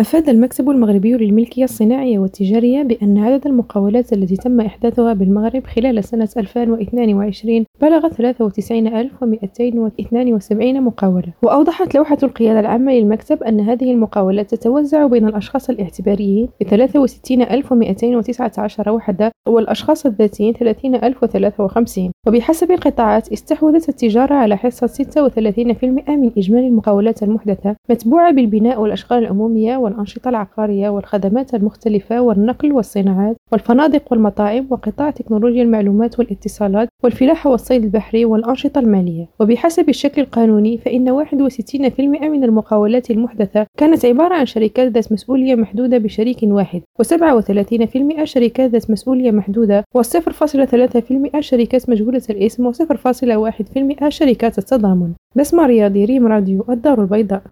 أفاد المكتب المغربي للملكية الصناعية والتجارية بأن عدد المقاولات التي تم إحداثها بالمغرب خلال سنة 2022 بلغ 93272 مقاولة. وأوضحت لوحة القيادة العامة للمكتب أن هذه المقاولات تتوزع بين الأشخاص الاعتباريين ب 63219 وحدة والأشخاص الذاتيين 30053 وبحسب القطاعات استحوذت التجارة على حصة 36% من إجمالي المقاولات المحدثة متبوعة بالبناء والأشغال العمومية والأنشطة العقارية والخدمات المختلفة والنقل والصناعات والفنادق والمطاعم وقطاع تكنولوجيا المعلومات والاتصالات والفلاحة والصيد البحري والأنشطة المالية. وبحسب الشكل القانوني فإن 61% من المقاولات المحدثة كانت عبارة عن شركات ذات مسؤولية محدودة بشريك واحد. و37% شركات ذات مسؤولية محدودة. و0.3% شركات مجهولة الاسم. و0.1% شركات التضامن. بسمة رياضي ريم راديو الدار البيضاء.